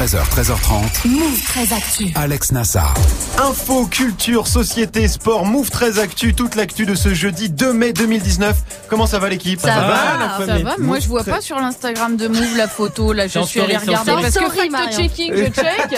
13h, 13h30. Move 13 Actu. Alex Nassar. Info, culture, société, sport, Move 13 Actu, toute l'actu de ce jeudi 2 mai 2019. Comment ça va l'équipe? Ça, va, ça va. Moi je vois pas sur l'Instagram de Move la photo. Là je suis allé regarder parce que fact checking, je check.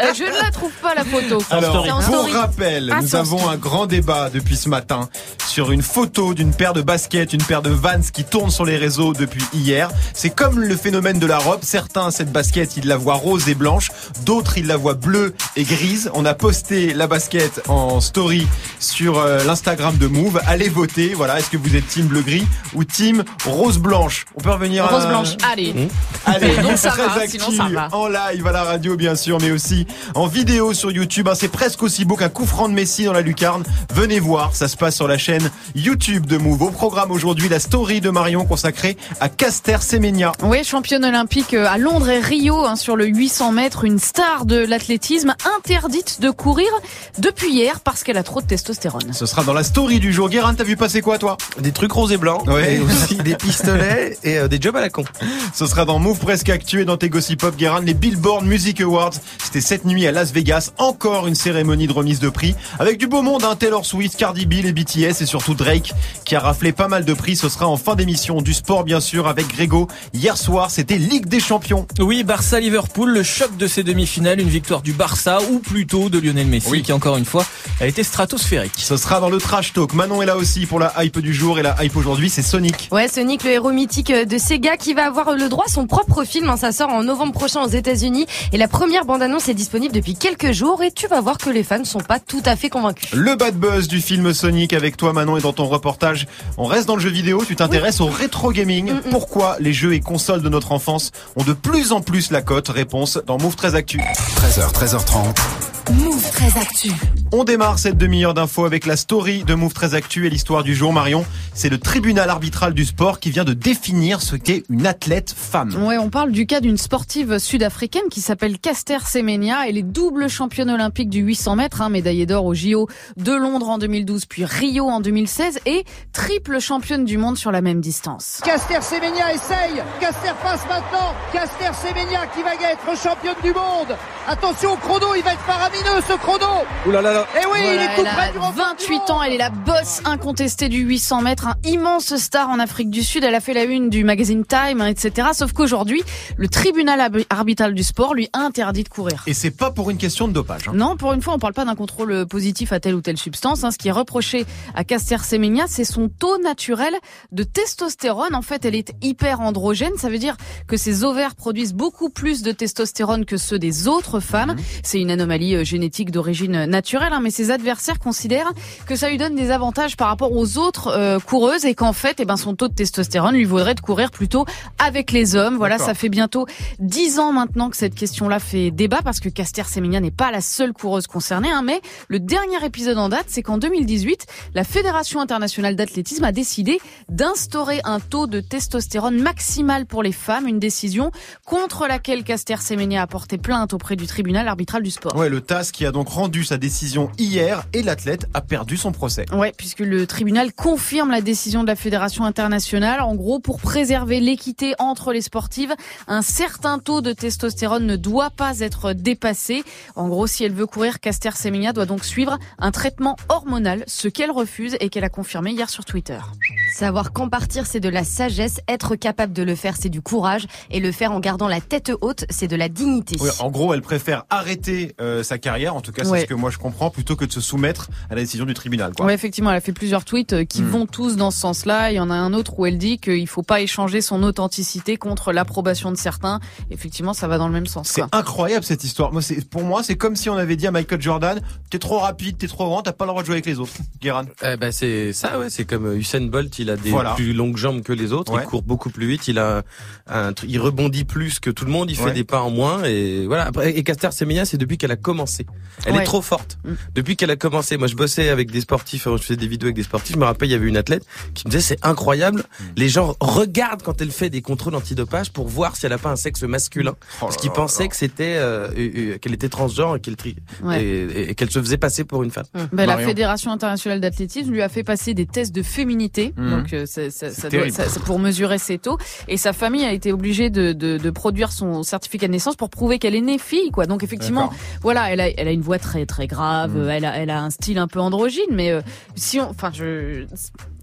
Euh, je ne la trouve pas la photo. Alors pour rappel, ah, nous avons un grand débat depuis ce matin sur une photo d'une paire de baskets, une paire de Vans qui tourne sur les réseaux depuis hier. C'est comme le phénomène de la robe. Certains cette basket ils la voient rose et blanche, d'autres ils la voient bleue et grise. On a posté la basket en story sur euh, l'Instagram de Move. Allez voter. Voilà, est-ce que vous êtes team bleu gris ou team rose blanche? On peut revenir rose blanche. Allez. Mmh. Allez, donc ça va, sinon ça va. En live à la radio bien sûr, mais aussi en vidéo sur YouTube. Hein, c'est presque aussi beau qu'un coup franc de Messi dans la lucarne. Venez voir, ça se passe sur la chaîne YouTube de Move. Au programme aujourd'hui, la story de Marion consacrée à Caster Semenya. Oui, championne olympique euh, à Londres et Rio hein, sur le 800 mètres, une star de l'athlétisme interdite de courir depuis hier parce qu'elle a trop de testostérone. Ce sera dans la story du jour. Guérin, t'as vu passer quoi toi? Des trucs roses et blancs, ouais. et aussi des pistolets et euh, des jobs à la con. Ce sera dans Move Presque Actu et dans tes Gossip Pop Guérin, les Billboard Music Awards. C'était cette nuit à Las Vegas, encore une cérémonie de remise de prix avec du beau monde, hein, Taylor Swift, Cardi B, les BTS et surtout Drake qui a raflé pas mal de prix. Ce sera en fin d'émission du sport bien sûr avec Grégo. Hier soir, c'était Ligue des Champions. Oui, Barça Liverpool, le choc de ces demi-finales, une victoire du Barça ou plutôt de Lionel Messi qui encore une fois a été stratosphérique. Ce sera dans le trash talk. Manon est là aussi pour la hype du jour et la hype aujourd'hui, c'est Sonic. Ouais, Sonic, le héros mythique de Sega qui va avoir le droit à son propre film. Hein. Ça sort en novembre prochain aux États-Unis et la première bande-annonce est disponible depuis quelques jours et tu vas voir que les fans ne sont pas tout à fait convaincus. Le bad buzz du film Sonic avec toi Manon et dans ton reportage. On reste dans le jeu vidéo, tu t'intéresses au rétro gaming. Mm, mm. Pourquoi les jeux et consoles de notre enfance ont de plus en plus la cote Réponse dans Move 13 Actu. 13h, 13h30. Move 13 Actu. On démarre cette demi-heure d'infos avec la story de Move 13 Actu et l'histoire du jour. Marion, c'est le tribunal arbitral du sport qui vient de définir ce qu'est une athlète femme. Ouais, on parle du cas d'une sportive sud-africaine qui s'appelle Caster Semenya. Elle est double championne olympique du 800 mètres, hein, médaillée d'or au JO de Londres en 2012 puis Rio en 2016 et triple championne du monde sur la même distance. Caster Semenya essaye, Caster passe maintenant, Caster Semenya qui va être championne du monde. Attention au chrono, il va être paramétrique ce chrono. Ouh là là Et eh oui, il est tout près du 28 ans, elle est la boss incontestée du 800 mètres, un immense star en Afrique du Sud. Elle a fait la une du magazine Time, hein, etc. Sauf qu'aujourd'hui, le tribunal arbitral du sport lui a interdit de courir. Et c'est pas pour une question de dopage. Hein. Non, pour une fois, on parle pas d'un contrôle positif à telle ou telle substance. Hein. Ce qui est reproché à Caster Semenya, c'est son taux naturel de testostérone. En fait, elle est hyper androgène. Ça veut dire que ses ovaires produisent beaucoup plus de testostérone que ceux des autres femmes. Mhm. C'est une anomalie euh, génétique d'origine naturelle, hein, mais ses adversaires considèrent que ça lui donne des avantages par rapport aux autres euh, coureuses et qu'en fait, eh ben, son taux de testostérone lui vaudrait de courir plutôt avec les hommes. Voilà, ça fait bientôt dix ans maintenant que cette question-là fait débat parce que Caster Semenya n'est pas la seule coureuse concernée, hein, mais le dernier épisode en date, c'est qu'en 2018, la Fédération internationale d'athlétisme a décidé d'instaurer un taux de testostérone maximal pour les femmes, une décision contre laquelle Caster Semenya a porté plainte auprès du tribunal arbitral du sport. Ouais, le qui a donc rendu sa décision hier et l'athlète a perdu son procès. Ouais, puisque le tribunal confirme la décision de la Fédération internationale. En gros, pour préserver l'équité entre les sportives, un certain taux de testostérone ne doit pas être dépassé. En gros, si elle veut courir, Caster Semenya doit donc suivre un traitement hormonal, ce qu'elle refuse et qu'elle a confirmé hier sur Twitter. Savoir quand partir, c'est de la sagesse. Être capable de le faire, c'est du courage. Et le faire en gardant la tête haute, c'est de la dignité. en gros, elle préfère arrêter euh, sa carrière, en tout cas c'est ce que moi je comprends, plutôt que de se soumettre à la décision du tribunal. Quoi. effectivement, elle a fait plusieurs tweets euh, qui hmm. vont tous dans ce sens-là. Il y en a un autre où elle dit qu'il faut pas échanger son authenticité contre l'approbation de certains. Effectivement, ça va dans le même sens. C'est incroyable cette histoire. Moi, c'est pour moi, c'est comme si on avait dit à Michael Jordan, t'es trop rapide, t'es trop grand, t'as pas le droit de jouer avec les autres. Guérin. Eh ben c'est ça, ouais. C'est comme Usain Bolt, il a des plus longues jambes que les autres, il court beaucoup plus vite, il a un, il rebondit plus que tout le monde, il fait des pas en moins et voilà. Et Caster Semenya, c'est depuis qu'elle a commencé. Elle est trop forte. Depuis qu'elle a commencé, moi je bossais avec des sportifs, je faisais des vidéos avec des sportifs. Je me rappelle, il y avait une athlète qui me disait c'est incroyable. Mm. Les gens regardent quand elle fait des contrôles antidopage pour voir si elle a pas un sexe masculin, oh parce qu'ils pensaient que c'était euh, euh, qu'elle était transgenre et qu'elle et, qu'elle se faisait passer pour une femme. Mm. Ben, la Fédération internationale d'athlétisme lui a fait passer des tests de féminité, mm. donc euh, ça, ça, ça doit, pour mesurer ses taux. Et sa famille a été obligée de, de, de produire son certificat de naissance pour prouver qu'elle est née fille, quoi. Donc effectivement, voilà, elle a, elle a une voix très très grave, elle a, elle a un style un peu androgyne, mais si on, enfin, je,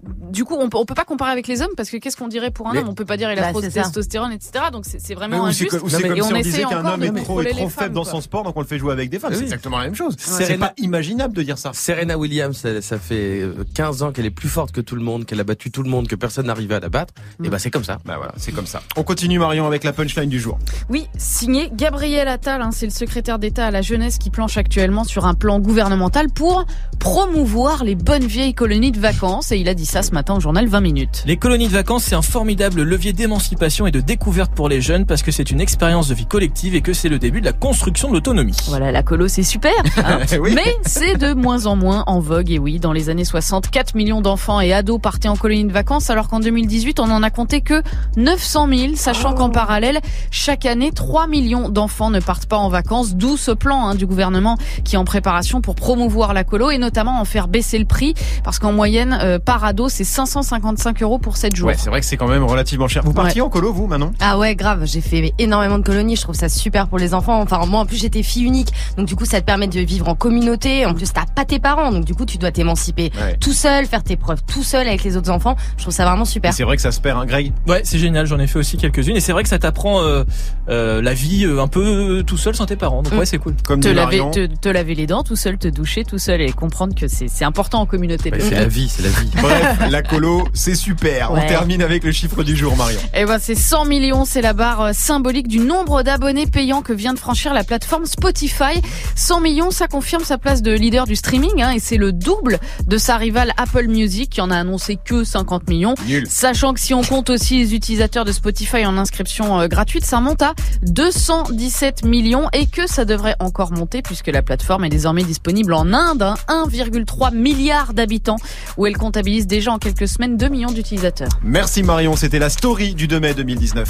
du coup, on peut, on peut pas comparer avec les hommes parce que qu'est-ce qu'on dirait pour un homme? On peut pas dire il a bah, trop de testostérone, etc. Donc c'est vraiment injuste. C'est comme, si on, disait qu'un homme est trop, trop faible dans son sport, donc on le fait jouer avec des femmes. C'est exactement la même chose. C'est pas imaginable de dire ça. Serena Williams, ça, fait 15 euh, ans qu'elle est plus forte que tout le monde, qu'elle a battu tout le monde, que personne n'arrivait à la battre. Et bah c'est comme ça. Bah voilà, c'est comme ça. On continue Marion avec la punchline du jour. Oui, signé Gabriel Attal, hein, c'est le secrétaire d'État à la jeunesse qui planche actuellement sur un plan gouvernemental pour promouvoir les bonnes vieilles colonies de vacances. Et il a dit ça ce matin au journal 20 minutes. Les colonies de vacances, c'est un formidable levier d'émancipation et de découverte pour les jeunes parce que c'est une expérience de vie collective et que c'est le début de la construction de l'autonomie. Voilà, la colo, c'est super. Hein. Mais c'est de moins en moins en vogue. Et oui, dans les années 60, 4 millions d'enfants et ados partaient en colonies de vacances alors qu'en 2018, on en a compté que 900 000, sachant qu'en parallèle, chaque année, 3 millions d'enfants ne partent pas en vacances, d'où ce plan hein, du gouvernement qui est en préparation pour promouvoir la colo et notamment en faire baisser le prix parce qu'en moyenne, euh, par ado, c'est 555 euros pour 7 jours. Ouais, c'est vrai que c'est quand même relativement cher. Vous partiez en colo, vous, Manon? Ah ouais, grave. J'ai fait énormément de colonies. Je trouve ça super pour les enfants. Enfin, moi, en plus, j'étais fille unique. Donc, du coup, ça te permet de vivre en communauté. En plus, t'as pas tes parents. Donc, du coup, tu dois t'émanciper tout seul, faire tes preuves tout seul avec les autres enfants. Je trouve ça vraiment super. C'est vrai que ça se perd, hein, Greg? Ouais, c'est génial. J'en ai fait aussi quelques-unes. Et c'est vrai que ça t'apprend euh, euh, la vie euh, un peu tout seul sans tes parents. Donc, mm. ouais, c'est cool. Comme te laver, te, laver les dents tout seul, te doucher tout seul et comprendre que c'est important en communauté. c'est la vie, c'est la vie. Bref, la colo, c'est super. On termine avec le chiffre du jour, Marion. Eh ben, c'est 100 millions. C'est la barre euh, symbolique du nombre d'abonnés payants que vient de franchir la plateforme Spotify. 100 millions, ça confirme sa place de leader du streaming, hein, et c'est le double de sa rivale Apple Music, qui en a annoncé que 50 millions. Sachant que si on compte aussi les utilisateurs de Spotify en inscription euh, gratuite, ça monte à 217 millions et que ça devrait encore monter puisque la plateforme est désormais disponible en Inde, 1,3 hein, milliard d'habitants, où elle comptabilise déjà en quelques semaines 2 millions d'utilisateurs. Merci Marion, c'était la story du 2 mai 2019.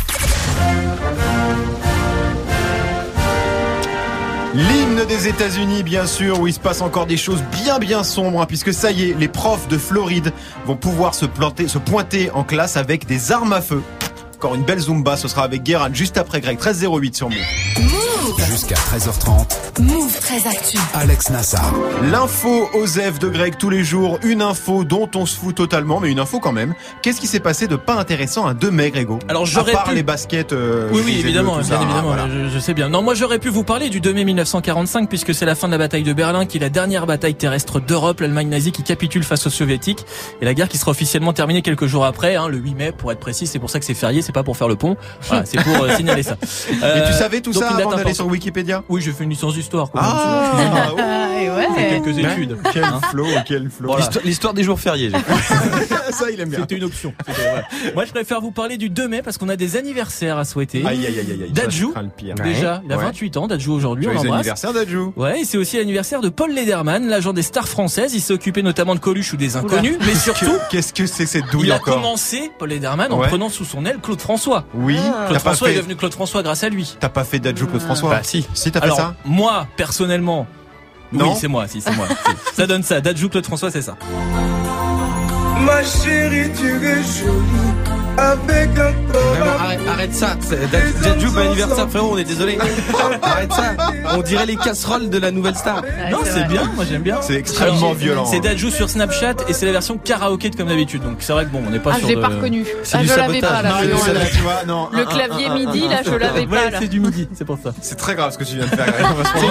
L'hymne des États-Unis, bien sûr, où il se passe encore des choses bien bien sombres, hein, puisque ça y est, les profs de Floride vont pouvoir se planter, se pointer en classe avec des armes à feu. Encore une belle zumba, ce sera avec Guérin juste après Greg 1308 sur Move. Jusqu'à 13h30. Move très Actu. Alex Nassar. L'info Osef de Greg tous les jours. Une info dont on se fout totalement, mais une info quand même. Qu'est-ce qui s'est passé de pas intéressant à 2 mai, Grégo? Alors j'aurais à part les baskets. Euh, oui, oui, évidemment, bien évidemment. Je, sais bien. Non, moi j'aurais pu vous parler du 2 mai 1945 puisque c'est la fin de la bataille de Berlin, qui est la dernière bataille terrestre d'Europe. L'Allemagne nazie qui capitule face aux soviétiques et la guerre qui sera officiellement terminée quelques jours après, hein, le 8 mai pour être précis. C'est pour ça que c'est férié, c'est pas pour faire le pont. Voilà, c'est pour euh, signaler ça. Euh, tu savais tout ça avant d'aller sur Wikipédia? Oui, j'ai fait une licence d'histoire. Ah, ouais. quelques études. Quel hein flow, quel flow. L'histoire des jours fériés. ça, il aime bien. C'était une option. Moi, je préfère vous parler du 2 mai parce qu'on a des anniversaires à souhaiter. Aïe, aïe, aïe, aïe. Dadju, déjà, il a 28 ans. Dadju aujourd'hui, on l'embrasse. anniversaire Dadju. Ouais, et c'est aussi l'anniversaire de Paul Lederman, l'agent des stars françaises. Il s'est occupé notamment de Coluche ou des inconnus, mais surtout. Qu'est-ce que c'est cette douille Il a commencé, Paul Lederman, en prenant sous son aile Claude François. Oui. Claude François est devenu Claude François grâce à lui. T'as pas fait Dadju Claude François Bah si. Si t'as fait ça Moi, personnellement, oui, c'est moi, si, c'est moi. ça donne ça. Dadju Claude François, c'est ça. Ma chérie, tu es jolie avec un arrête, arrête ça. Dadju, bon anniversaire, frérot, on est désolé. arrête ça. On dirait les casseroles de la nouvelle star. non, c'est bien, moi j'aime bien. C'est extrêmement violent. C'est Dadju sur Snapchat et c'est la version karaoké comme d'habitude. Donc c'est vrai que bon, on n'est pas ah, sur. Je l'ai pas reconnu. Ah, je l'avais pas là. Non, le clavier midi, là, je l'avais pas. C'est du midi, c'est pour ça. C'est très grave ce que tu viens de faire.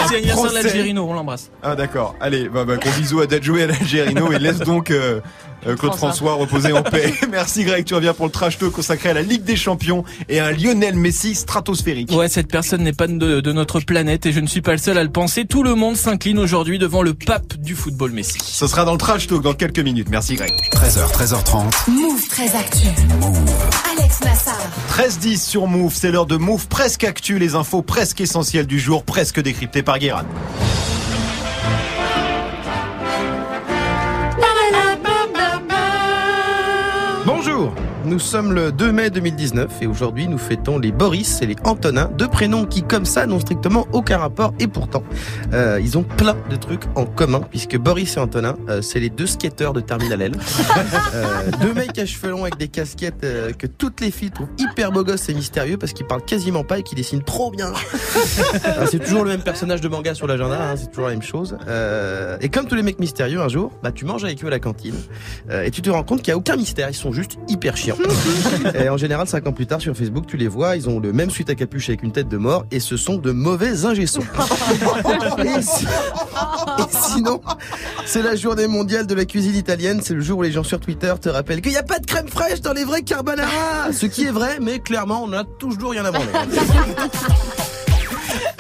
C'est l'anniversaire de l'Algérino, on l'embrasse. Ah d'accord. Allez, bah, bah, gros bisous à Dadju et à l'Algérino et laisse donc euh, euh, Claude François. reposer en paix. Merci Greg, tu reviens pour le trash talk consacré à la Ligue des Champions et un Lionel Messi stratosphérique. Ouais, cette personne n'est pas de, de, notre planète et je ne suis pas le seul à le penser. Tout le monde s'incline aujourd'hui devant le pape du football Messi. Ce sera dans le trash talk dans quelques minutes. Merci Greg. 13h, 13h30. Move très actu. Move. Alex Nassar. 13-10 sur Move, c'est l'heure de Move presque actu, les infos presque essentielles du jour, presque décryptées par Guérin. Nous sommes le 2 mai 2019 et aujourd'hui nous fêtons les Boris et les Antonin, deux prénoms qui comme ça n'ont strictement aucun rapport et pourtant euh, ils ont plein de trucs en commun puisque Boris et Antonin euh, c'est les deux skateurs de Terminal L. Euh, deux mecs à cheveux longs avec des casquettes que toutes les filles trouvent hyper beau gosses et mystérieux parce qu'ils parlent quasiment pas et qu'ils dessinent trop bien. Alors, c'est toujours le même personnage de manga sur l'agenda, hein, c'est toujours la même chose. Et comme tous les mecs mystérieux, un jour, bah tu manges avec eux à la cantine et tu te rends compte qu'il y a aucun mystère, ils sont juste hyper chiants. Et en général, cinq ans plus tard sur Facebook, tu les vois, ils ont le même suite à capuche avec une tête de mort et ce sont de mauvais ingessons. et, si- et sinon, c'est la journée mondiale de la cuisine italienne. C'est le jour où les gens sur Twitter te rappellent qu'il n'y a pas de crème fraîche dans les vrais carbonara. Ce qui est vrai, mais clairement, on a toujours rien à branler.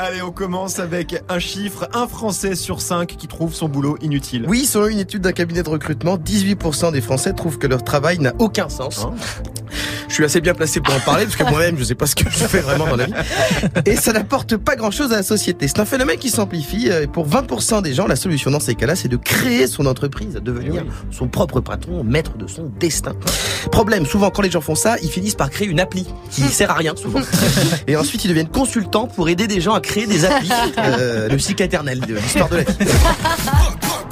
Allez, on commence avec un chiffre, un Français sur cinq qui trouve son boulot inutile. Oui, selon une étude d'un cabinet de recrutement, 18% des Français trouvent que leur travail n'a aucun sens. Je suis assez bien placé pour en parler parce que moi-même je sais pas ce que je fais vraiment dans la vie. Et ça n'apporte pas grand-chose à la société. C'est un phénomène qui s'amplifie. euh, Et pour 20% des gens, la solution dans ces cas-là, c'est de créer son entreprise, de devenir son propre patron, maître de son destin. Problème, souvent quand les gens font ça, ils finissent par créer une appli qui sert à rien souvent. Et ensuite ils deviennent consultants pour aider des gens à créer des applis. Euh, le cycle éternel de l'histoire de la vie.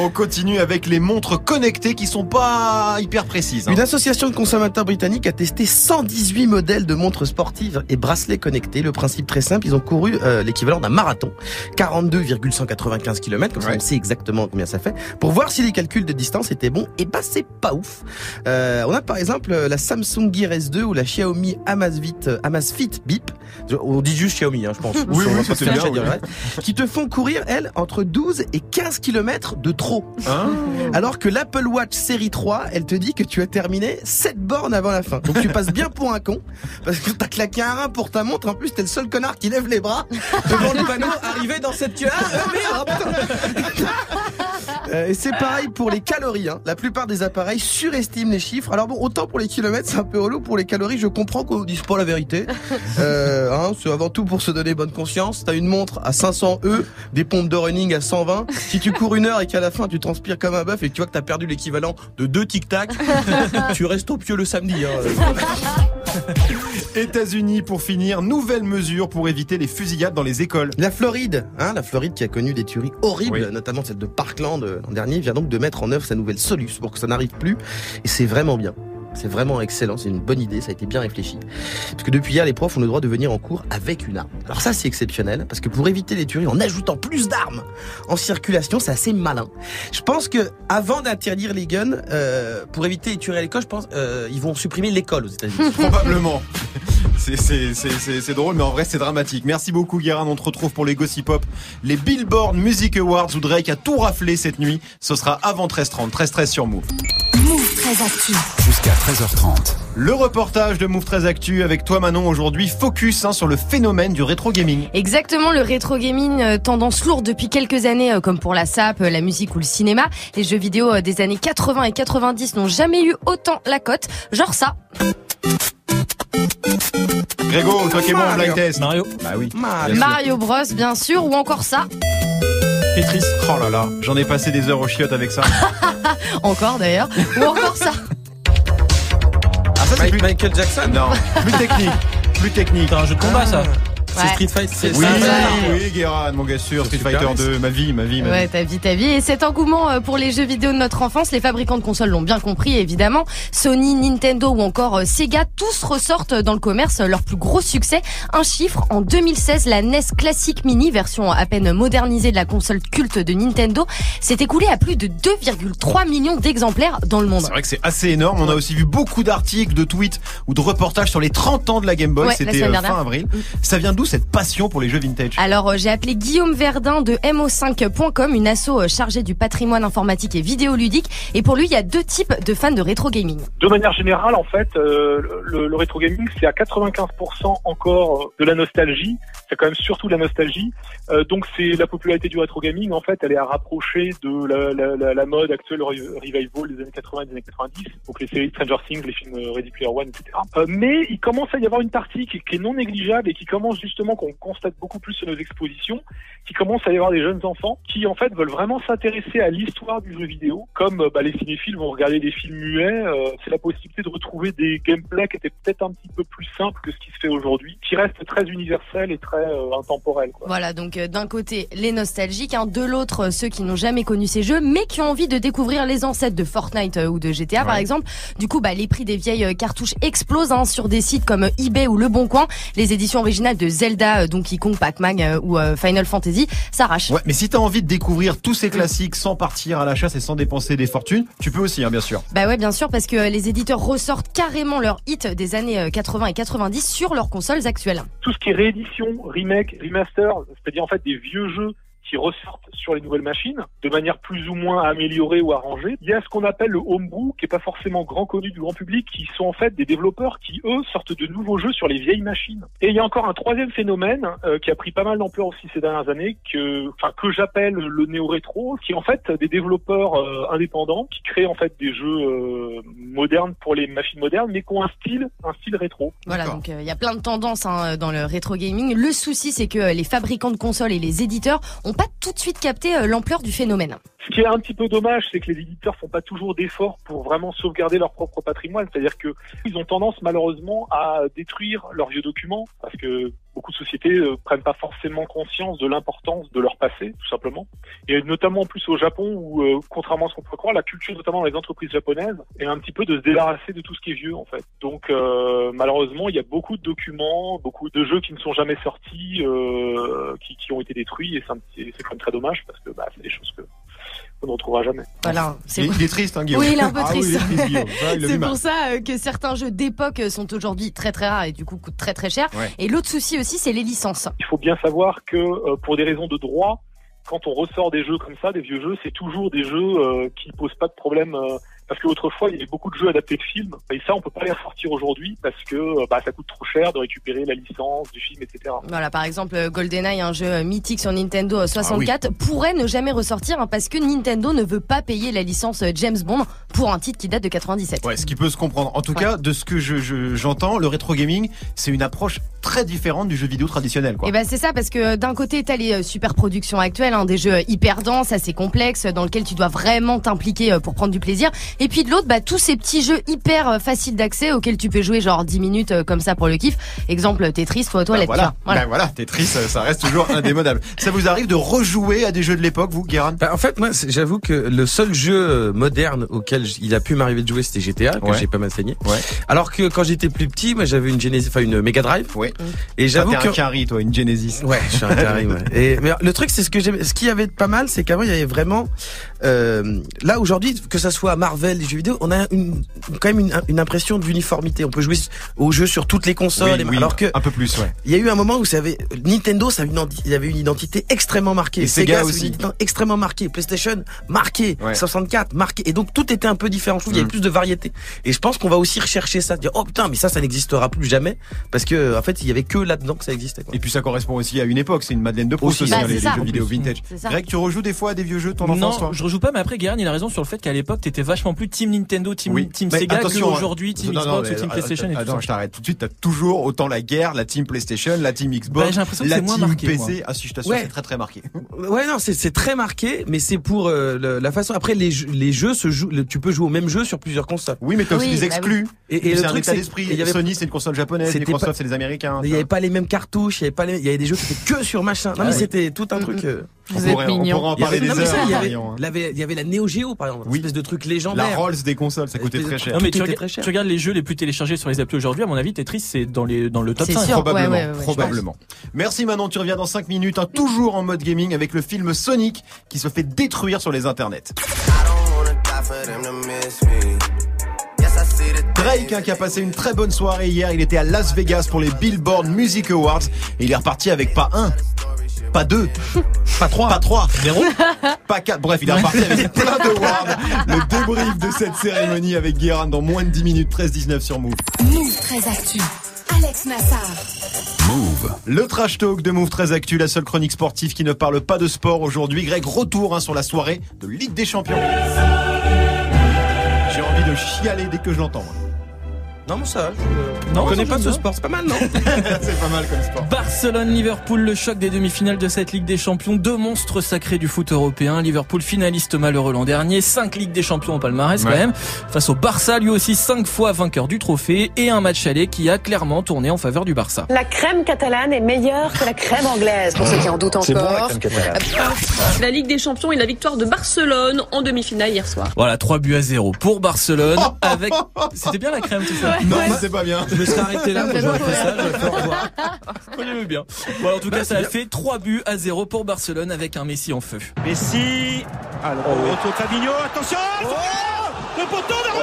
On continue avec les montres connectées qui sont pas hyper précises. hein. Une association de consommateurs britanniques a testé 118 modèles de montres sportives et bracelets connectés. Le principe très simple, ils ont couru euh, l'équivalent d'un marathon, 42,195 km, comme ça on sait exactement combien ça fait, pour voir si les calculs de distance étaient bons. Et bah c'est pas ouf. Euh, on a par exemple euh, la Samsung Gear S2 ou la Xiaomi Amazfit, euh, Amazfit Bip. On dit juste Xiaomi, hein, je pense. Oui, oui, bien, oui. reste. Qui te font courir, elles, entre 12 et 15 km de trop. Hein Alors que l'Apple Watch série 3, elle te dit que tu as terminé 7 bornes avant la fin. Donc tu passes bien pour un con, parce que t'as claqué un rein pour ta montre, en plus t'es le seul connard qui lève les bras devant le panneau, arrivé dans cette... Ah, merde, oh, putain. Euh, et c'est pareil pour les calories. Hein. La plupart des appareils surestiment les chiffres. Alors bon, autant pour les kilomètres, c'est un peu relou. Pour les calories, je comprends qu'on ne dise pas la vérité. Euh, hein, c'est avant tout pour se donner bonne conscience. T'as une montre à 500 E, des pompes de running à 120. Si tu cours une heure et qu'à la fin tu transpires comme un bœuf et que tu vois que t'as perdu l'équivalent de deux tic-tac, tu restes au pieu le samedi. Hein. États-Unis pour finir, nouvelle mesure pour éviter les fusillades dans les écoles. La Floride, hein, la Floride qui a connu des tueries horribles, Oui. notamment celle de Parkland euh, l'an dernier, vient donc de mettre en œuvre sa nouvelle solution pour que ça n'arrive plus. Et c'est vraiment bien. C'est vraiment excellent, c'est une bonne idée, ça a été bien réfléchi. Parce que depuis hier, les profs ont le droit de venir en cours avec une arme. Alors ça, c'est exceptionnel, parce que pour éviter les tueries, en ajoutant plus d'armes en circulation, c'est assez malin. Je pense que avant d'interdire les guns, euh, pour éviter les tueries à l'école, je pense, euh, ils vont supprimer l'école aux États-Unis. Probablement. C'est- drôle, mais en vrai, c'est dramatique. Merci beaucoup, Guérin. On te retrouve pour les Gossip Hop, les Billboard Music Awards où Drake a tout raflé cette nuit. Ce sera avant 13h30. 13h13 sur Move. Actu. Jusqu'à 13h30. Le reportage de Move 13 Actu avec toi, Manon, aujourd'hui. Focus hein, sur le phénomène du rétro gaming. Exactement, le rétro gaming, euh, tendance lourde depuis quelques années, euh, comme pour la SAP, euh, la musique ou le cinéma. Les jeux vidéo euh, des années 80 et 90 n'ont jamais eu autant la cote. Genre ça. Grégo, toi qui es bon test. Mario. Bah oui. Mario. Mario Bros, bien sûr, ou encore ça. Tetris. Oh là là, j'en ai passé des heures au chiottes avec ça. Encore d'ailleurs. ou encore ça. Ah, ça, c'est plus... Michael Jackson Non, plus technique. Plus technique. C'est un jeu de combat, ça. Ouais. C'est Street Fighter. c'est Oui, ça. oui, oui, Guérin, mon gars sûr. Street Fighter NES. 2, ma vie, ma vie, ma vie. Ouais, ta vie, ta vie. Et cet engouement euh, pour les jeux vidéo de notre enfance, les fabricants de consoles l'ont bien compris, évidemment. Sony, Nintendo ou encore euh, Sega, tous ressortent dans le commerce euh, leur plus gros succès. Un chiffre, en 2016, la NES Classic Mini, version à peine modernisée de la console culte de Nintendo, s'est écoulée à plus de 2,3 millions d'exemplaires dans le monde. C'est vrai que c'est assez énorme. On a aussi vu beaucoup d'articles, de tweets ou de reportages sur les 30 ans de la Game Boy. Ouais, C'était fin avril. Ça vient d'où cette passion pour les jeux vintage Alors, euh, j'ai appelé Guillaume Verdun de MO5.com, une asso euh, chargée du patrimoine informatique et vidéoludique. Et pour lui, il y a deux types de fans de rétro gaming. De manière générale, en fait, euh, le, le rétro gaming, c'est à 95% encore de la nostalgie. C'est quand même surtout de la nostalgie. Euh, donc, c'est la popularité du rétro gaming. En fait, elle est à rapprocher de la, la, la, la mode actuelle re- revival des années 80 et des années 90. Donc, les séries Stranger Things, les films Ready Player One, etc. Euh, mais il commence à y avoir une partie qui, qui est non négligeable et qui commence justement qu'on constate beaucoup plus sur nos expositions, qui commence à y avoir des jeunes enfants qui en fait veulent vraiment s'intéresser à l'histoire du jeu vidéo, comme bah, les cinéphiles vont regarder des films muets. Euh, c'est la possibilité de retrouver des gameplays qui étaient peut-être un petit peu plus simples que ce qui se fait aujourd'hui, qui restent très universels et très euh, intemporels. Quoi. Voilà, donc euh, d'un côté les nostalgiques, hein, de l'autre ceux qui n'ont jamais connu ces jeux, mais qui ont envie de découvrir les ancêtres de Fortnite ou de GTA par exemple. Du coup, bah, les prix des vieilles cartouches explosent hein, sur des sites comme eBay ou Le Bon Coin. Les éditions originales de Zelda, Donkey Kong, Pac-Man ou Final Fantasy s'arrachent. Ouais, mais si t'as envie de découvrir tous ces classiques sans partir à la chasse et sans dépenser des fortunes, tu peux aussi, hein, bien sûr. Bah ouais, bien sûr, parce que les éditeurs ressortent carrément leurs hits des années 80 et 90 sur leurs consoles actuelles. Tout ce qui est réédition, remake, remaster, c'est-à-dire en fait des vieux jeux qui ressortent sur les nouvelles machines de manière plus ou moins améliorée ou arrangée. Il y a ce qu'on appelle le homebrew, qui est pas forcément grand connu du grand public, qui sont en fait des développeurs qui, eux, sortent de nouveaux jeux sur les vieilles machines. Et il y a encore un troisième phénomène euh, qui a pris pas mal d'ampleur aussi ces dernières années, que, enfin, que j'appelle le néo-rétro, qui est en fait des développeurs euh, indépendants qui créent en fait des jeux euh, modernes pour les machines modernes, mais qui ont un style, un style rétro. Voilà, donc il y a plein de tendances hein, dans le rétro gaming. Le souci, c'est que les fabricants de consoles et les éditeurs ont pas tout de suite capté euh, l'ampleur du phénomène. Ce qui est un petit peu dommage, c'est que les éditeurs font pas toujours d'efforts pour vraiment sauvegarder leur propre patrimoine. C'est-à-dire que ils ont tendance malheureusement à détruire leurs vieux documents parce que beaucoup de sociétés euh, prennent pas forcément conscience de l'importance de leur passé, tout simplement. Et notamment en plus au Japon où, euh, contrairement à ce qu'on peut croire, la culture notamment dans les entreprises japonaises est un petit peu de se débarrasser de tout ce qui est vieux en fait. Donc malheureusement, il y a beaucoup de documents, beaucoup de jeux qui ne sont jamais sortis, qui, qui, ont été détruits et c'est quand même très dommage parce que bah, c'est des choses que on ne retrouvera jamais. Voilà. C'est il, est triste, hein, Guillaume. Oui, il est un peu ah triste. c'est pour ça euh, que certains jeux d'époque sont aujourd'hui très très rares et du coup coûtent très très cher. Et l'autre souci aussi, c'est les licences. Il faut bien savoir que euh, pour des raisons de droit, quand on ressort des jeux comme ça, des vieux jeux, c'est toujours des jeux euh, qui posent pas de problème parce qu'autrefois, il y avait beaucoup de jeux adaptés de films. Et ça, on peut pas les ressortir aujourd'hui parce que euh, bah, ça coûte trop cher de récupérer la licence du film, etc. Voilà, par exemple, euh, GoldenEye, un jeu euh, mythique sur Nintendo 64, ah pourrait ne jamais ressortir hein, parce que Nintendo ne veut pas payer la licence James Bond pour un titre qui date de 97. Ouais, ce qui peut se comprendre. En tout cas, de ce que j'entends, je, le rétro gaming, c'est une approche très différente du jeu vidéo traditionnel. Quoi. Et eh ben c'est ça parce que d'un côté, t'as les super productions actuelles, hein, des jeux hyper denses, assez complexes, dans lesquels tu dois vraiment t'impliquer pour prendre du plaisir. Et puis de l'autre, bah, tous ces petits jeux hyper euh, faciles d'accès auxquels tu peux jouer genre 10 minutes euh, comme ça pour le kiff. Exemple Tetris, faut toi bah voilà. Voilà. Bah voilà, Tetris, ça reste toujours indémodable. Ça vous arrive de rejouer à des jeux de l'époque, vous, Guérin? Bah, En fait, moi, j'avoue que le seul jeu euh, moderne auquel il a pu m'arriver de jouer, c'était GTA, que j'ai pas mal saigné. Ouais. Alors que quand j'étais plus petit, moi, j'avais une Genesis, enfin une Mega Drive. Ouais. Et j'avoue que un carry, toi, une Genesis. Ouais, je suis un carry. ouais. Et mais le truc, c'est ce que j'aime, ce qui avait pas mal, c'est qu'avant, il y avait vraiment euh, là aujourd'hui, que ça soit Marvel, les jeux vidéo, on a une, quand même une, une impression d'uniformité. On peut jouer au jeu sur toutes les consoles, alors que un peu plus. Ouais. Il y a eu un moment où ça avait Nintendo, ça avait une, il y avait une identité extrêmement marquée. Et Sega, aussi, extrêmement marquée. PlayStation marqué, 64 marqué. Et donc tout était un peu différent. Je trouve il y avait mm. plus de variété. Et je pense qu'on va aussi rechercher ça, dire oh putain, mais ça, ça n'existera plus jamais, parce que en fait, il y avait que là-dedans que ça existait. Quoi. Et puis ça correspond aussi à une époque. C'est une Madeleine de Proust aussi, bah, les, jeux vidéo vintage. Greg, tu rejoues des fois à des vieux jeux ton enfance, toi joue pas, mais après, Guérin, il a raison sur le fait qu'à l'époque, t'étais vachement plus Team Nintendo, Team, team Sega que aujourd'hui Team Xbox ou Team PlayStation. Attends, je t'arrête tout de suite. T'as toujours autant la guerre, la Team PlayStation, la Team Xbox, bah, la Team marqué, PC. Ah si, je t'assure, c'est très très marqué. Ouais, non, c'est très marqué, mais c'est pour euh, la façon. Après, les les jeux se jouent. Tu peux jouer au même jeu sur plusieurs consoles. Oui, mais t'as aussi des bah exclus. Et, c'est un état d'esprit. Sony, c'est une console japonaise. Microsoft, c'est les Américains. Il y avait pas les mêmes cartouches. Il y avait pas il y avait des jeux qui étaient que sur machin. Non, mais ah c'était tout un truc. Euh, vous êtes mignon. On pourrait en parler des heures. Il y, avait, il y avait la Neo Geo par exemple, une espèce de truc légendaire. La Rolls des consoles, ça coûtait très cher. Non mais tu, regardes les jeux les plus téléchargés sur les applis aujourd'hui, à mon avis, Tetris c'est dans les dans le top 5 probablement. probablement. Merci Manon, tu reviens dans 5 minutes, hein, toujours en mode gaming avec le film Sonic qui se fait détruire sur les internets. Drake hein, qui a passé une très bonne soirée hier, il était à Las Vegas pour les Billboard Music Awards et il est reparti avec pas un, pas deux, pas trois, pas trois, zéro, pas quatre. Bref, il est reparti avec plein de awards. Le débrief de cette cérémonie avec Guérin dans moins de 10 minutes, 13-19 sur Move. Move très actu. Alex Nassar. Move. Le trash talk de Move très actu, la seule chronique sportive qui ne parle pas de sport aujourd'hui. Greg, retour hein, sur la soirée de Ligue des Champions. J'ai envie de chialer dès que je l'entends. Non, mais ça, je Non, ne connais ça, pas ce sport, c'est pas mal, non C'est pas mal comme sport. Barcelone-Liverpool, le choc des demi-finales de cette Ligue des Champions. Deux monstres sacrés du foot européen. Liverpool finaliste malheureux l'an dernier. Cinq Ligues des Champions au palmarès quand même. Face au Barça, lui aussi cinq fois vainqueur du trophée. Et un match aller qui a clairement tourné en faveur du Barça. La crème catalane est meilleure que la crème anglaise, pour ceux qui en doutent encore. La Ligue des Champions et la victoire de Barcelone en demi-finale hier soir. Voilà, 3 buts à 0 pour Barcelone avec... C'était bien la crème tout ça Non, c'est pas bien. Je me serais arrêté là, quand j'aurais fait ça, j'aurais fait au revoir. Moi, j'aimais bien. Bon, en tout cas, ça a fait 3 buts à 0 pour Barcelone avec un Messi en feu. Messi. Alors, retour Fabinho, attention Le poteau de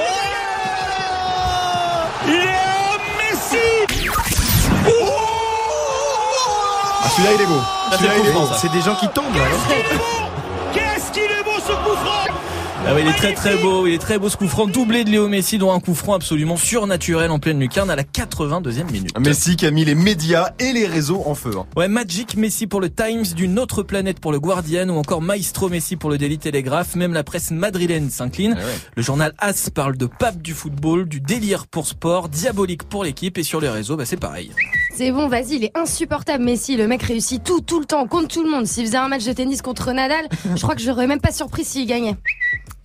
Léo Messi Ah, celui-là, il est beau. Celui-là, il est beau. C'est des gens qui tombent, là. Qu'est-ce qu'il est beau ce coup franc Ah ouais, il est très très beau, il est très beau ce coup franc, doublé de Léo Messi, dont un coup franc absolument surnaturel en pleine lucarne à la 82e minute. Messi qui a mis les médias et les réseaux en feu. hein. Ouais, Magic Messi pour le Times, d'une autre planète pour le Guardian, ou encore Maestro Messi pour le Daily Telegraph. Même la presse madrilène s'incline. Ah ouais. Le journal As parle de pape du football, du délire pour sport, diabolique pour l'équipe, et sur les réseaux, bah c'est pareil. C'est bon, vas-y, il est insupportable, Messi. Le mec réussit tout, tout le temps, contre tout le monde. S'il faisait un match de tennis contre Nadal, je crois que j'aurais même pas surpris s'il gagnait.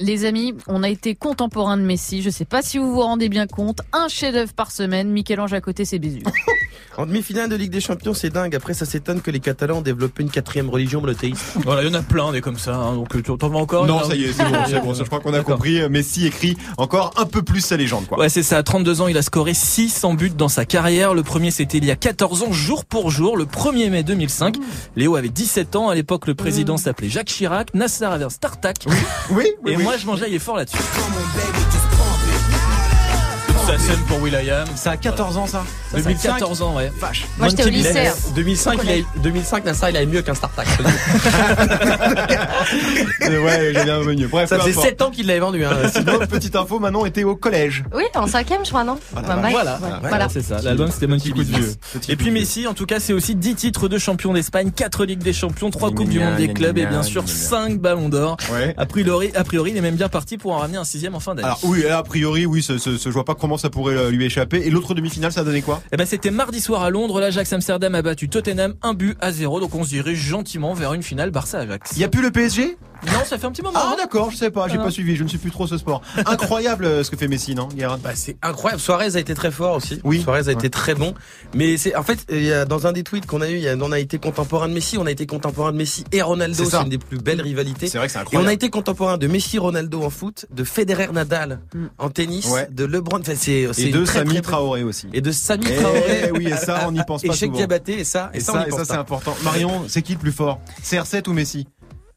Les amis, on a été contemporain de Messi. Je sais pas si vous vous rendez bien compte. Un chef-d'œuvre par semaine. Michel-Ange à côté, c'est Bézu. En demi-finale de Ligue des Champions, c'est dingue. Après, ça s'étonne que les Catalans ont développé une quatrième religion monothéiste. Voilà, il y en a plein des comme ça, hein, donc euh, t'en veux encore Non, ça y est, c'est bon, c'est bon. Je crois qu'on a compris. Messi écrit encore un peu plus sa légende, quoi. Ouais, c'est ça. À 32 ans, il a scoré 600 buts dans sa carrière. Le premier, c'était il y a 14 ans, jour pour jour, le 1er mai 2005. Léo avait 17 ans. À l'époque, le président s'appelait Jacques Chirac. Nasser avait un Startac. Oui, oui, Et oui. moi, je mangeais, il est fort là-dessus. Ça sonne pour Will.i.am. Ça a 14 ans, ça. 2014 ans, ouais. Vache. Moi, j'étais au lycée. Business. 2005, il a, 2005, Nassar, il avait mieux qu'un Startac. Ouais, j'ai bien venu. Bref, Ça faisait importe. 7 ans qu'il l'avait vendu. Hein. Sinon, petite info, Manon était au collège. Oui, en cinquième, je crois, non Voilà, Bah, bah, bref, Voilà, ouais, Ouais, voilà. c'est ça. L'album, c'était Monkey Petit coup de vieux. Et puis. Messi, en tout cas, c'est aussi 10 titres de champion d'Espagne, 4 Ligues des Champions, 3 Gna, Coupes du Monde des clubs et bien sûr gna. 5 ballons d'or. A priori, a priori, il est même bien parti pour en ramener un sixième en fin d'année. Alors oui, a priori, oui, je vois pas comment ça pourrait euh, lui échapper. Et l'autre demi-finale, ça a donné quoi? Eh ben, c'était mardi soir à Londres. L'Ajax Amsterdam a battu Tottenham un but à zéro. Donc on se dirige gentiment vers une finale Barça-Ajax. Il y a plus le PSG Non, ça fait un petit moment. Ah hein. d'accord, je sais pas, j'ai Ah. pas suivi, je ne suis plus trop ce sport. Incroyable euh, ce que fait Messi, non, Guérin Bah, c'est incroyable. Suarez a été très fort aussi. Oui. Suarez a Ouais. été très bon. Mais c'est, en fait, il y a, dans un des tweets qu'on a eu, il y a, on a été contemporain de Messi, on a été contemporain de Messi et Ronaldo. C'est une des plus belles rivalités. C'est vrai que c'est Et on incroyable. a été contemporain de Messi, Ronaldo en foot, de Federer, Nadal Mm. en tennis, Ouais. de LeBron. Enfin, c'est, c'est Et de très, Sami très Traoré aussi. Et de Sami Eh Traoré. oui, et ça, on n'y pense Et pas Cheikh souvent. Diabaté, et ça, et, Et ça, ça, et ça c'est important. Marion, c'est qui le plus fort? CR7 ou Messi?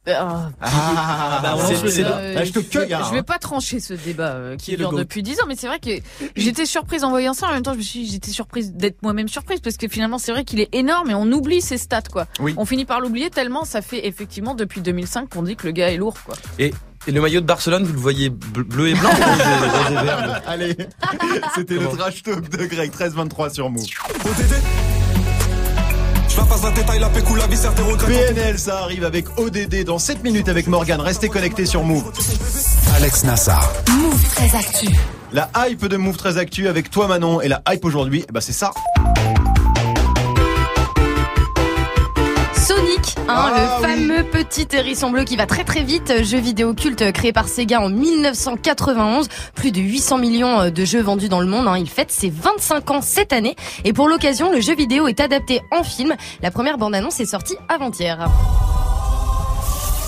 Ah, Ah, bah, on c'est- lance le c'est- débat. Euh, Ah, je te je, cueille, hein. je vais pas trancher ce débat euh, qui, Qui dure depuis 10 ans, mais c'est vrai que j'étais surprise en voyant ça. En même temps, je me suis, dit, j'étais surprise d'être moi-même surprise parce que finalement, c'est vrai qu'il est énorme et on oublie ses stats, quoi. Oui. On finit par l'oublier tellement ça fait effectivement depuis 2005 qu'on dit que le gars est lourd, quoi. Et le maillot de Barcelone, vous le voyez bleu et blanc ou rose et- rose et vert Allez, c'était le trash talk de Greg 13-23 sur Move. Je la détail, la pécou, la regrets. PNL, ça arrive avec ODD dans 7 minutes avec Morgan. Restez connectés sur Move. Alex Nassar. Move très actu. La hype de Move très actu avec toi Manon et la hype aujourd'hui, ben c'est ça. Sonic, hein, Ah, le oui. fameux petit hérisson bleu qui va très très vite, jeu vidéo culte créé par Sega en 1991, plus de 800 millions de jeux vendus dans le monde, hein. il fête ses 25 ans cette année et pour l'occasion le jeu vidéo est adapté en film, la première bande-annonce est sortie avant-hier.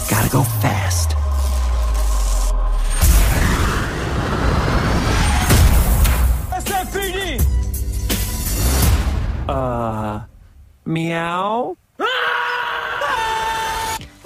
Gotta go fast. C'est fini Euh... Miaou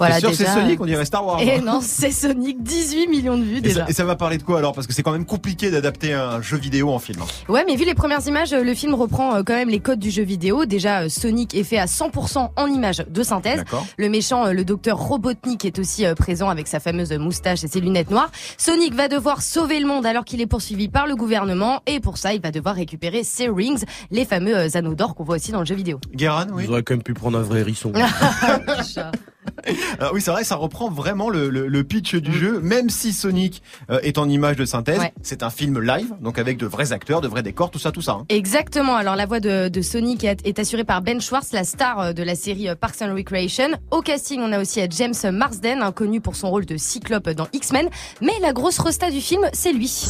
Voilà c'est sûr, c'est. Sonic, on dirait Star Wars. Et hein. non, c'est Sonic, 18 millions de vues Et déjà. ça, et ça va parler de quoi alors? Parce que c'est quand même compliqué d'adapter un jeu vidéo en film. hein. Ouais, mais vu les premières images, euh, le film reprend euh, quand même les codes du jeu vidéo. Déjà, euh, Sonic est fait à 100% en images de synthèse. D'accord. Le méchant, euh, le docteur Robotnik, est aussi euh, présent avec sa fameuse moustache et ses lunettes noires. Sonic va devoir sauver le monde alors qu'il est poursuivi par le gouvernement. Et pour ça, il va devoir récupérer ses rings, les fameux euh, anneaux d'or qu'on voit aussi dans le jeu vidéo. Guéran, oui. Vous auriez quand même pu prendre un vrai hérisson. Alors oui, c'est vrai, ça reprend vraiment le, le, le pitch du jeu, même si Sonic euh, est en image de synthèse. Ouais. C'est un film live, donc avec de vrais acteurs, de vrais décors, tout ça, tout ça. hein. Exactement. Alors la voix de, de Sonic est, est assurée par Ben Schwartz, la star euh, de la série euh, Parks and Recreation. Au casting, on a aussi James Marsden, hein, connu pour son rôle de Cyclope dans X-Men. Mais la grosse resta du film, c'est lui.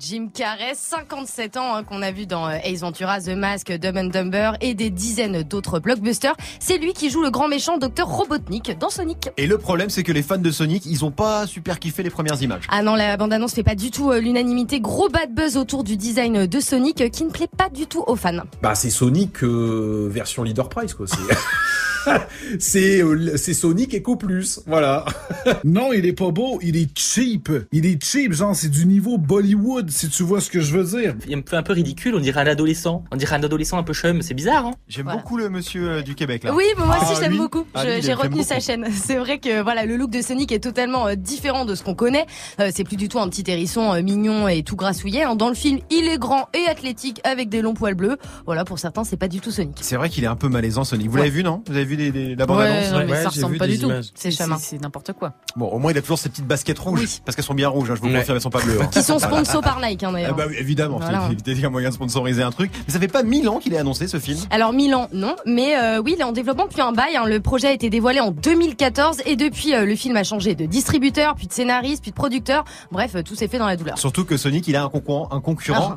Jim Carrey, 57 ans, hein, qu'on a vu dans euh, Ace Ventura, The Mask, Dumb and Dumber et des dizaines d'autres blockbusters. C'est lui qui joue le grand méchant Dr Robotnik dans Sonic. Et le problème, c'est que les fans de Sonic, ils ont pas super kiffé les premières images. Ah non, la bande-annonce fait pas du tout euh, l'unanimité. Gros bad buzz autour du design de Sonic euh, qui ne plaît pas du tout aux fans. Bah c'est Sonic euh, version leader price quoi. C'est euh, c'est Sonic Eco Plus, voilà. non, il est pas beau, il est cheap. Il est cheap, genre c'est du niveau Bollywood, si tu vois ce que je veux dire. Il me fait un peu ridicule, on dirait un adolescent. On dirait un adolescent un peu chum, c'est bizarre, hein J'aime Voilà. beaucoup le monsieur euh, du Québec là. Oui, mais moi aussi Ah, je l'aime beaucoup. Ah, J'ai retenu beaucoup. sa chaîne. C'est vrai que voilà, le look de Sonic est totalement euh, différent de ce qu'on connaît. Euh, c'est plus du tout un petit hérisson euh, mignon et tout grassouillet. hein. Dans le film, il est grand et athlétique avec des longs poils bleus. Voilà, pour certains, c'est pas du tout Sonic. C'est vrai qu'il est un peu malaisant Sonic. Vous Ouais. l'avez vu non? Vous avez vu des, des- la bande annonce mais Ouais, ça ressemble pas du tout. C'est C'est chemin. c'est n'importe quoi. Bon, au moins il a toujours ses petites baskets rouges Oui. parce qu'elles sont bien rouges. hein, je vous Ouais. confirme, elles sont pas bleues. hein. Qui sont sponsors par Nike, hein, Ah d'ailleurs. bah oui, évidemment, Voilà. c'est un moyen de sponsoriser un truc. Mais ça fait pas mille ans qu'il est annoncé ce film. Alors Milan, non, mais euh, oui, il est en développement depuis un bail. hein. Le projet a été dévoilé en 2014 et depuis, euh, le film a changé de distributeur, puis de scénariste, puis de producteur. Bref, euh, tout s'est fait dans la douleur. Surtout que Sonic, il a un concurrent, un concurrent.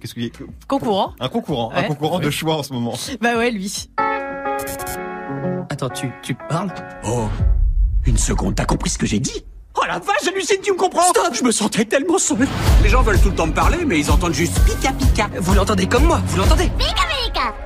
Qu'est-ce qu'il y a Concurrent Un concurrent, un Ouais. concurrent de choix en ce moment. Bah ouais, lui. Attends, tu, tu parles Oh, une seconde, t'as compris ce que j'ai dit? Oh la vache, hallucine, tu me comprends? Stop, je me sentais tellement seul. Les gens veulent tout le temps me parler, mais ils entendent juste pika pika. Vous l'entendez comme moi, vous l'entendez?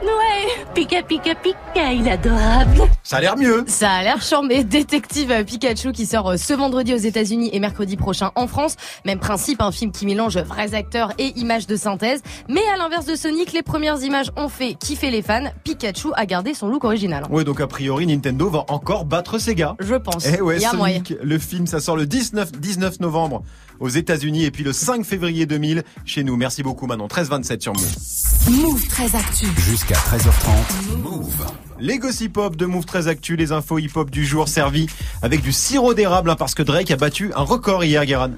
Ouais, Pika Pika Pika, il est adorable. Ça a l'air mieux. Ça a l'air charmé. Détective Pikachu qui sort euh, ce vendredi aux États-Unis et mercredi prochain en France. Même principe, un film qui mélange vrais acteurs et images de synthèse. Mais à l'inverse de Sonic, les premières images ont fait kiffer les fans. Pikachu a gardé son look original. Ouais, donc a priori, Nintendo va encore battre Sega. Je pense. Eh ouais, Il y a moyen. Sonic, le film, ça sort le 19, 19 novembre aux États-Unis et puis le 5 février 2000 chez nous. Merci beaucoup, Manon. 13-27 sur Move. Move très actu. Jusqu'à 13h30. Move. Les gossip hop de Move très actu, les infos hip hop du jour servis avec du sirop d'érable hein, parce que Drake a battu un record hier, Guéran.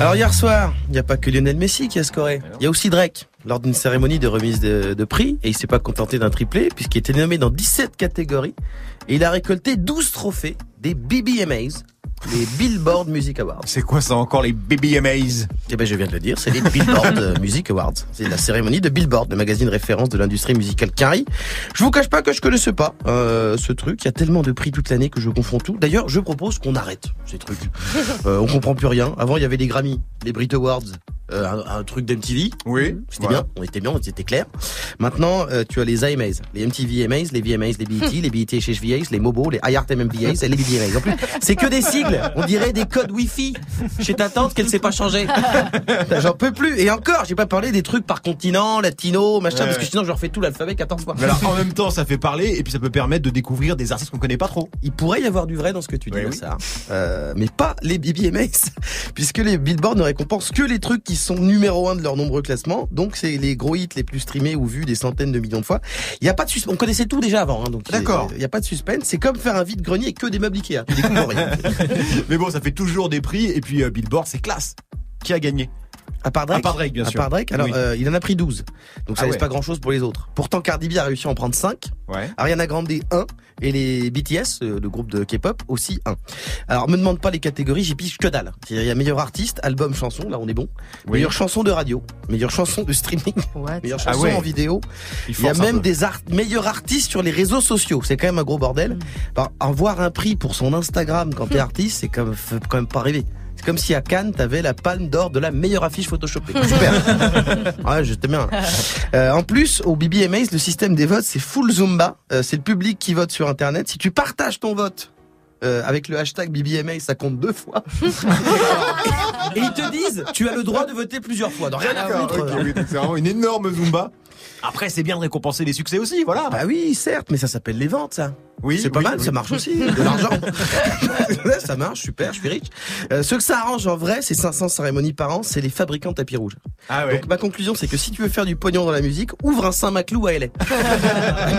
Alors hier soir, il n'y a pas que Lionel Messi qui a scoré. Il y a aussi Drake lors d'une cérémonie de remise de, de prix et il s'est pas contenté d'un triplé puisqu'il était nommé dans 17 catégories et il a récolté 12 trophées des BBMAs, les Billboard Music Awards. C'est quoi ça encore les BBMAs Eh ben je viens de le dire, c'est les Billboard Music Awards. C'est la cérémonie de Billboard, le magazine référence de l'industrie musicale Carrie. Je vous cache pas que je connaissais pas euh, ce truc. Il y a tellement de prix toute l'année que je confonds tout. D'ailleurs, je propose qu'on arrête ces trucs. Euh, on comprend plus rien. Avant, il y avait les Grammy, les Brit Awards, euh, un, un truc d'MTV. Oui, C'était voilà. bien, on était bien, c'était clair. Maintenant, euh, tu as les IMAs, les MTV AMAs, les VMAs, les BET, les BET chez VAs, les Mobo, les iHeart MMVAs et les BBMAs. En plus, c'est que des sigles. On dirait des codes Wi-Fi chez ta tante qu'elle sait pas changer. J'en peux plus. Et encore, j'ai pas parlé des trucs par continent, latino, machin, Ouais, parce que sinon je refais tout l'alphabet 14 fois. Mais alors en même temps, ça fait parler et puis ça peut permettre de découvrir des artistes qu'on connaît pas trop. Il pourrait y avoir du vrai dans ce que tu dis, Oui, oui. ça. Euh, mais pas les BBMAs, puisque les Billboard ne récompensent que les trucs qui sont numéro un de leur nombreux classements. Donc c'est les gros hits les plus streamés ou vus des centaines de millions de fois. Il y a pas de suspense. On connaissait tout déjà avant, hein, donc il y a- D'accord. Il y a pas de suspense. C'est comme faire un vide grenier que des meubles Ikea. Tu découvres rien. Mais bon, ça fait toujours des prix et puis euh, Billboard, c'est classe. Qui a gagné? À part Drake. À part Drake, bien À sûr. part Drake, alors Oui. euh, il en a pris 12. Donc ça Ah laisse ouais. pas grand chose pour les autres. Pourtant Cardi B a réussi à en prendre 5. Ouais. Ariana Grande 1 et les BTS, euh, le groupe de K-pop, aussi 1. Alors me demande pas les catégories, j'y pige que dalle. C'est-à-dire, Il y a meilleur artiste, album, chanson, là on est bon. Oui. Meilleure chanson de radio, meilleure chanson de streaming, What? Meilleure Ah chanson ouais. en vidéo. Il, Il y a même peu. des art meilleurs artistes sur les réseaux sociaux. C'est quand même un gros bordel. Alors, avoir un prix pour son Instagram quand t'es artiste, c'est quand même, faut quand même pas rêver. C'est comme si à Cannes, t'avais la palme d'or de la meilleure affiche photoshopée. Super. ouais, j'étais bien. Euh, en plus, au BBMAs, le système des votes, c'est full Zumba. Euh, c'est le public qui vote sur Internet. Si tu partages ton vote euh, avec le hashtag BBMA, ça compte deux fois. Et ils te disent, tu as le droit de voter plusieurs fois. Donc rien à foutre. oui, c'est vraiment une énorme Zumba. Après, c'est bien de récompenser les succès aussi, voilà. Bah oui, certes, mais ça s'appelle les ventes, ça. Oui, c'est pas oui, mal, oui. ça marche aussi, de l'argent. Ça marche, super, je suis riche. Euh, ceux que ça arrange en vrai, c'est 500 cérémonies par an, c'est les fabricants de tapis rouges. Ah ouais. Donc ma conclusion, c'est que si tu veux faire du pognon dans la musique, ouvre un Saint-Maclou à LA.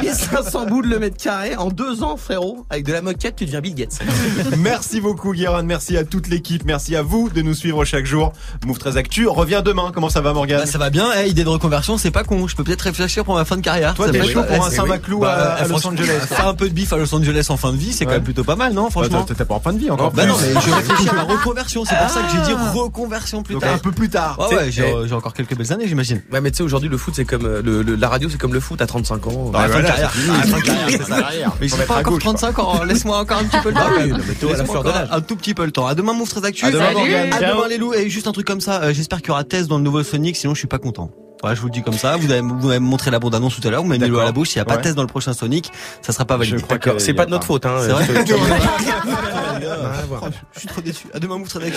1500 boules le mètre carré en deux ans, frérot. Avec de la moquette, tu deviens Bill Gates. Merci beaucoup, Guérin. Merci à toute l'équipe. Merci à vous de nous suivre chaque jour. Move 13 Actu revient demain. Comment ça va, Morgane? Bah, ça va bien, eh, idée de reconversion, c'est pas con. Je peux peut-être réfléchir pour ma fin de carrière. Toi, t'es chaud pour eh, un Saint-Maclou Bah, à- à eh, Los franchement, Angeles. Faire un peu de bif à Los Angeles en fin de vie, c'est quand même plutôt pas mal, non Franchement. Bah, T'es pas en fin de vie encore. Bah non, mais je réfléchis à ma reconversion. C'est pour ça que j'ai dit Ah. reconversion plus Donc, tard. un peu plus tard. Ouais, ouais, j'ai Eh. j'ai encore quelques belles années, j'imagine. Ouais, mais tu sais, aujourd'hui, le foot, c'est comme euh, le, le- la radio, c'est comme le foot à 35 ans. Ah, À la fin de carrière. Ah. Mais mettre pas encore gauche, quoi. 35 ans. Laisse-moi encore un petit peu le temps. Ah l'âge. Un tout petit peu le temps. À demain, Move très actu. À demain, les loups. Et juste un truc comme ça. euh, J'espère qu'il y aura Tess dans le nouveau Sonic. Sinon, je suis pas content. Voilà, je vous le dis comme ça. Vous avez, vous avez montré la bande annonce tout à l'heure. Vous m'avez mis l'eau à la bouche. S'il n'y a pas Ouais. Tess dans le prochain Sonic, ça sera pas validé. Je crois que- C'est pas de notre faute, hein. C'est vrai Je suis trop déçu. À demain, Move très.